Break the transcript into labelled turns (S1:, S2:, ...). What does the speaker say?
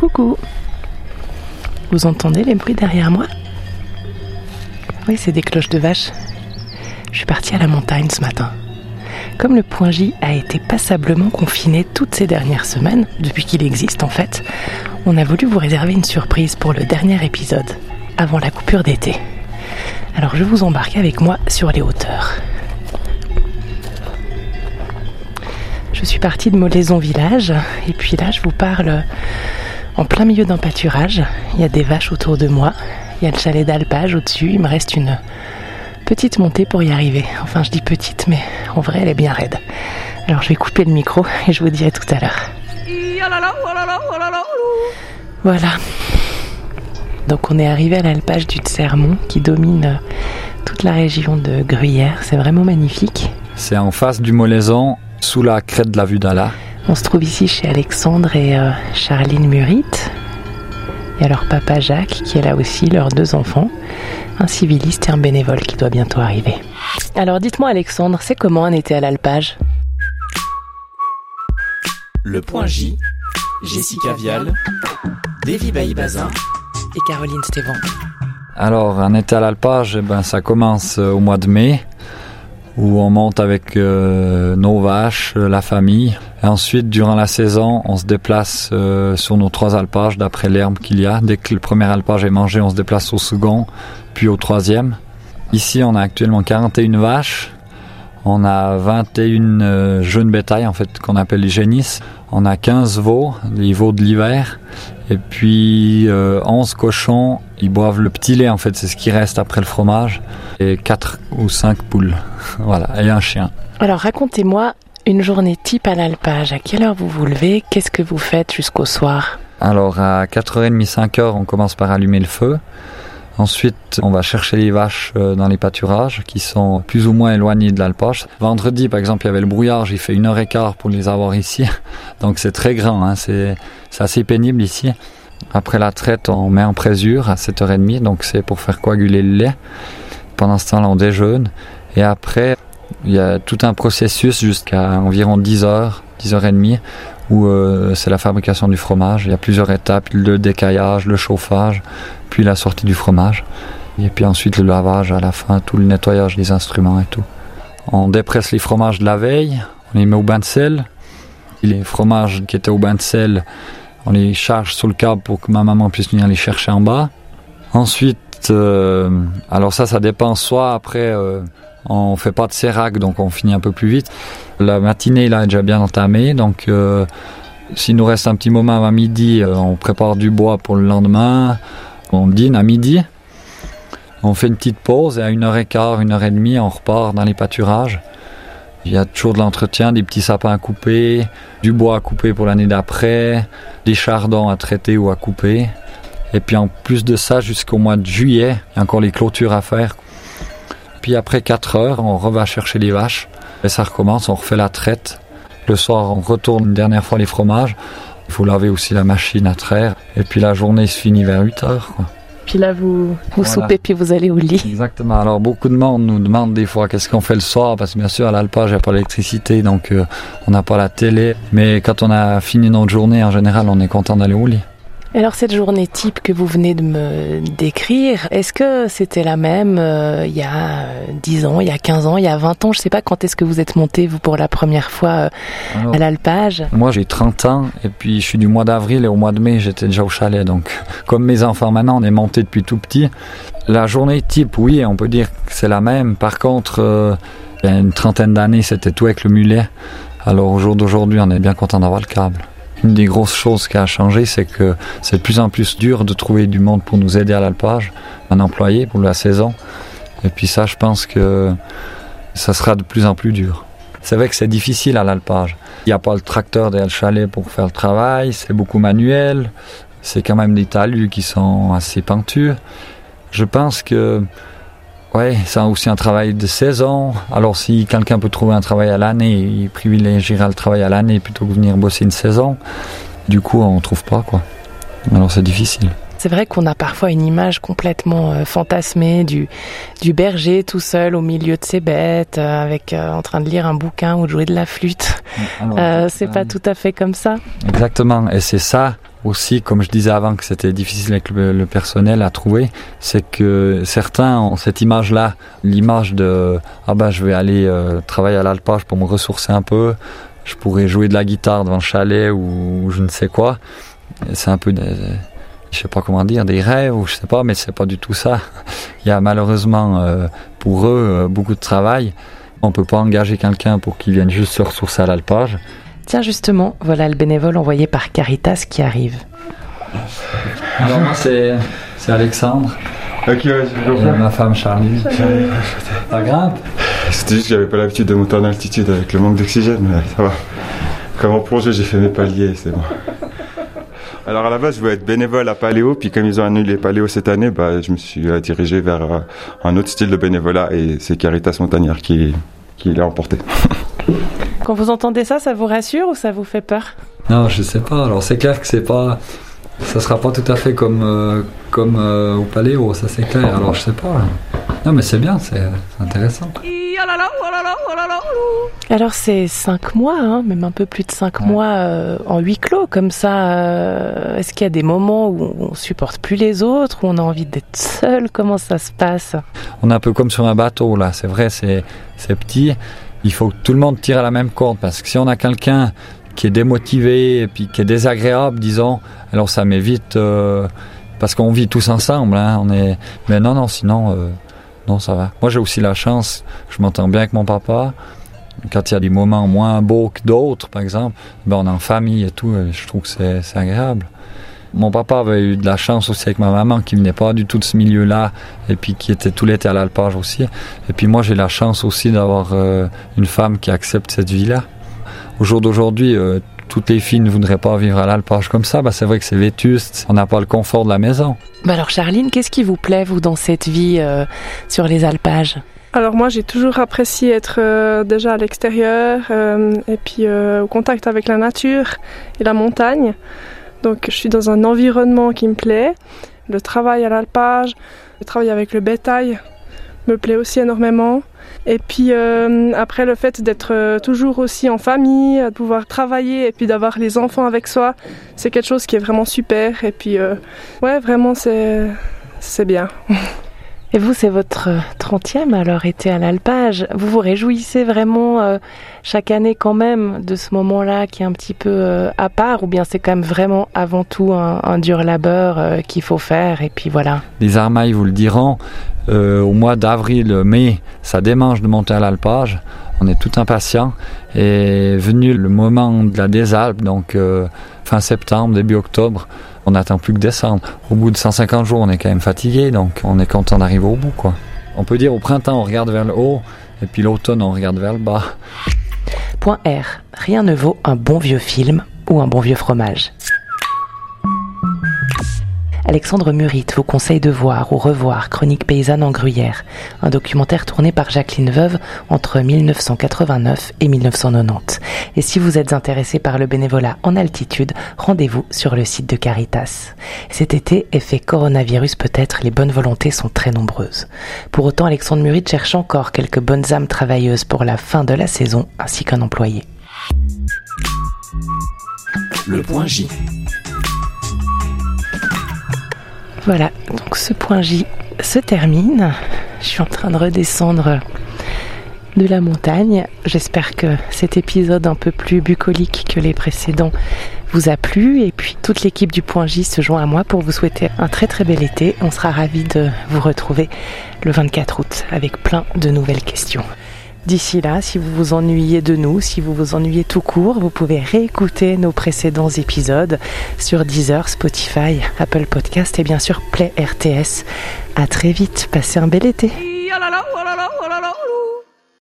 S1: Coucou. Vous entendez les bruits derrière moi? Oui, c'est des cloches de vache. Je suis partie à la montagne ce matin. Comme le point J a été passablement confiné toutes ces dernières semaines, depuis qu'il existe en fait, on a voulu vous réserver une surprise pour le dernier épisode, avant la coupure d'été. Alors je vous embarque avec moi sur les hauteurs. Je suis partie de Molaison Village et puis là je vous parle en plein milieu d'un pâturage. Il y a des vaches autour de moi, il y a le chalet d'alpage au-dessus, il me reste une petite montée pour y arriver. Enfin je dis petite mais en vrai elle est bien raide. Alors je vais couper le micro et je vous dirai tout à l'heure. Voilà. Donc on est arrivé à l'alpage du Sermont qui domine toute la région de Gruyère. C'est vraiment magnifique.
S2: C'est en face du Molaison, sous la crête de la vue d'Ala.
S1: On se trouve ici chez Alexandre et euh, Charline Murit. Et alors papa Jacques qui est là aussi, leurs deux enfants, un civiliste et un bénévole qui doit bientôt arriver. Alors dites-moi Alexandre, c'est comment un été à l'alpage?
S3: Le Point J, Jessica Vial, Davy Bailly-Bazin
S1: et Caroline Stévan.
S2: Alors, un été à l'alpage, eh ben, ça commence euh, au mois de mai, où on monte avec euh, nos vaches, euh, la famille. Ensuite, durant la saison, on se déplace euh, sur nos trois alpages d'après l'herbe qu'il y a. Dès que le premier alpage est mangé, on se déplace au second, puis au troisième. Ici, on a actuellement 41 vaches. On a 21 euh, jeunes bétail, en fait, qu'on appelle les génisses. On a 15 veaux, les veaux de l'hiver. Et puis euh, 11 cochons, ils boivent le petit lait, en fait, c'est ce qui reste après le fromage. Et 4 ou 5 poules. voilà, et un chien.
S1: Alors racontez-moi une journée type à l'alpage. À quelle heure vous vous levez? Qu'est-ce que vous faites jusqu'au soir?
S2: Alors à 4h30, 5h, on commence par allumer le feu. Ensuite, on va chercher les vaches euh, dans les pâturages qui sont plus ou moins éloignés de l'alpage. Vendredi, par exemple, il y avait le brouillard, j'ai fait une heure et quart pour les avoir ici. Donc c'est très grand, hein, c'est assez pénible ici. Après la traite, on met en présure à 7h30, donc c'est pour faire coaguler le lait. Pendant ce temps-là, on déjeune. Et après, il y a tout un processus jusqu'à environ 10h, 10h30, où euh, c'est la fabrication du fromage. Il y a plusieurs étapes, le décaillage, le chauffage, puis la sortie du fromage. Et puis ensuite le lavage à la fin, tout le nettoyage des instruments et tout. On dépresse les fromages de la veille, on les met au bain de sel. Les fromages qui étaient au bain de sel, on les charge sur le câble pour que ma maman puisse venir les chercher en bas. Ensuite, euh, alors ça, ça dépend. Soit après, euh, on fait pas de sérac, donc on finit un peu plus vite. La matinée là est déjà bien entamée, donc euh, s'il nous reste un petit moment avant midi, euh, on prépare du bois pour le lendemain. On dîne à midi. On fait une petite pause et à 1h15, 1h30, on repart dans les pâturages. Il y a toujours de l'entretien, des petits sapins à couper, du bois à couper pour l'année d'après, des chardons à traiter ou à couper. Et puis en plus de ça, jusqu'au mois de juillet, il y a encore les clôtures à faire. Puis après 4 heures, on reva chercher les vaches. Et ça recommence, on refait la traite. Le soir, on retourne une dernière fois les fromages. Il faut laver aussi la machine à traire. Et puis la journée se finit vers 8 heures.
S1: Puis là, vous, vous
S2: Voilà.
S1: soupez puis vous allez au lit.
S2: Exactement. Alors beaucoup de monde nous demande des fois qu'est-ce qu'on fait le soir? Parce que bien sûr à l'alpage il n'y a pas d'électricité donc euh, on n'a pas la télé. Mais quand on a fini notre journée en général on est content d'aller au lit.
S1: Alors cette journée type que vous venez de me décrire, est-ce que c'était la même euh, il y a euh, 10 ans, il y a 15 ans, il y a 20 ans? Je sais pas quand est-ce que vous êtes monté vous pour la première fois euh,
S2: Alors,
S1: à l'alpage.
S2: moi j'ai 30 ans et puis je suis du mois d'avril et au mois de mai j'étais déjà au chalet donc comme mes enfants maintenant on est monté depuis tout petit. La journée type oui on peut dire que c'est la même. Par contre euh, il y a une trentaine d'années c'était tout avec le mulet. Alors au jour d'aujourd'hui on est bien content d'avoir le câble. Une des grosses choses qui a changé, c'est que c'est de plus en plus dur de trouver du monde pour nous aider à l'alpage, un employé pour la saison. Et puis ça, je pense que ça sera de plus en plus dur. C'est vrai que c'est difficile à l'alpage. Il n'y a pas le tracteur derrière le chalet pour faire le travail, c'est beaucoup manuel, c'est quand même des talus qui sont assez pentus. Je pense que ouais, c'est aussi un travail de saison. Alors si quelqu'un peut trouver un travail à l'année, il privilégiera le travail à l'année plutôt que venir bosser une saison. Du coup, on trouve pas quoi. Alors c'est difficile.
S1: C'est vrai qu'on a parfois une image complètement euh, fantasmée du, du berger tout seul au milieu de ses bêtes, euh, avec euh, en train de lire un bouquin ou de jouer de la flûte. C'est pas tout à fait comme ça.
S2: Exactement, et c'est ça aussi, comme je disais avant que c'était difficile avec le, personnel à trouver, c'est que certains ont cette image-là, l'image de ah ben je vais aller euh, travailler à l'alpage pour me ressourcer un peu, je pourrais jouer de la guitare devant le chalet ou, je ne sais quoi. C'est un peu des, je sais pas comment dire, des rêves ou je sais pas, mais c'est pas du tout ça. Il y a malheureusement euh, pour eux euh, beaucoup de travail. On peut pas engager quelqu'un pour qu'il vienne juste se ressourcer à l'alpage.
S1: Tiens justement, voilà le bénévole envoyé par Caritas qui arrive.
S2: Alors moi c'est, Alexandre.
S4: Ok, ouais,
S2: Et ma femme Charlie. Ça grimpe
S4: C'était juste que j'avais pas l'habitude de monter en altitude avec le manque d'oxygène, mais ça va. Comme en plongée, j'ai fait mes paliers, c'est bon. Alors à la base, je voulais être bénévole à Paléo, puis comme ils ont annulé Paléo cette année, bah, je me suis euh, dirigé vers euh, un autre style de bénévolat et c'est Caritas Montagnard qui, qui l'a emporté.
S1: Quand vous entendez ça, ça vous rassure ou ça vous fait peur
S2: Non, je sais pas. Alors c'est clair que c'est pas, ça sera pas tout à fait comme euh, comme euh, au Paléo, ça c'est clair. Alors je sais pas. Non, mais c'est bien, c'est intéressant.
S1: Alors c'est cinq mois, hein, même un peu plus de cinq mois euh, en huis clos comme ça. Est-ce qu'il y a des moments où on supporte plus les autres, où on a envie d'être seul? Comment ça se passe?
S2: On est un peu comme sur un bateau là. C'est vrai, c'est c'est petit il faut que tout le monde tire à la même corde parce que si on a quelqu'un qui est démotivé et puis qui est désagréable, disons, alors ça m'évite euh, parce qu'on vit tous ensemble. Hein, on est, mais non, non, sinon, euh, non, ça va. Moi, j'ai aussi la chance, je m'entends bien avec mon papa. Quand il y a des moments moins beaux que d'autres, par exemple, ben on est en famille et tout, et je trouve que c'est agréable. Mon papa avait eu de la chance aussi avec ma maman qui venait pas du tout de ce milieu-là et puis qui était tout l'été à l'alpage aussi. Et puis moi j'ai la chance aussi d'avoir euh, une femme qui accepte cette vie-là. Au jour d'aujourd'hui, euh, toutes les filles ne voudraient pas vivre à l'alpage comme ça. Bah, c'est vrai que c'est vétuste, on n'a pas le confort de la maison.
S1: Bah alors Charline, qu'est-ce qui vous plaît vous dans cette vie euh, sur les alpages?
S5: Alors moi j'ai toujours apprécié être déjà à l'extérieur et puis au contact avec la nature et la montagne. Donc je suis dans un environnement qui me plaît. Le travail à l'alpage, le travail avec le bétail me plaît aussi énormément. Et puis euh, après le fait d'être euh, toujours aussi en famille, de pouvoir travailler et puis d'avoir les enfants avec soi, c'est quelque chose qui est vraiment super. Et puis euh, ouais, vraiment c'est c'est bien.
S1: Et vous, c'est votre 30e alors été à l'alpage. Vous vous réjouissez vraiment euh, chaque année quand même de ce moment-là qui est un petit peu euh, à part ou bien c'est quand même vraiment avant tout un, dur labeur euh, qu'il faut faire et puis voilà
S2: Les armailles vous le diront, au mois d'avril, mai, ça démange de monter à l'alpage. On est tout impatient. Et venu le moment de la désalpe, donc fin septembre, début octobre, on n'attend plus que décembre. Au bout de 150 jours, on est quand même fatigué, donc on est content d'arriver au bout, quoi. On peut dire au printemps, on regarde vers le haut, et puis l'automne, on regarde vers le bas.
S1: Point R. Rien ne vaut un bon vieux film ou un bon vieux fromage. Alexandre Murit vous conseille de voir ou revoir Chronique paysanne en Gruyère, un documentaire tourné par Jacqueline Veuve entre 1989 et 1990. Et si vous êtes intéressé par le bénévolat en altitude, rendez-vous sur le site de Caritas. Cet été, effet coronavirus peut-être, les bonnes volontés sont très nombreuses. Pour autant, Alexandre Murit cherche encore quelques bonnes âmes travailleuses pour la fin de la saison ainsi qu'un employé.
S3: Le point J.
S1: Voilà, donc ce point J se termine. Je suis en train de redescendre de la montagne. J'espère que cet épisode un peu plus bucolique que les précédents vous a plu et puis toute l'équipe du Point J se joint à moi pour vous souhaiter un très très bel été. On sera ravis de vous retrouver le 24 août avec plein de nouvelles questions. D'ici là, si vous vous ennuyez de nous, si vous vous ennuyez tout court, vous pouvez réécouter nos précédents épisodes sur Deezer, Spotify, Apple Podcast et bien sûr Play RTS. À très vite, passez un bel été.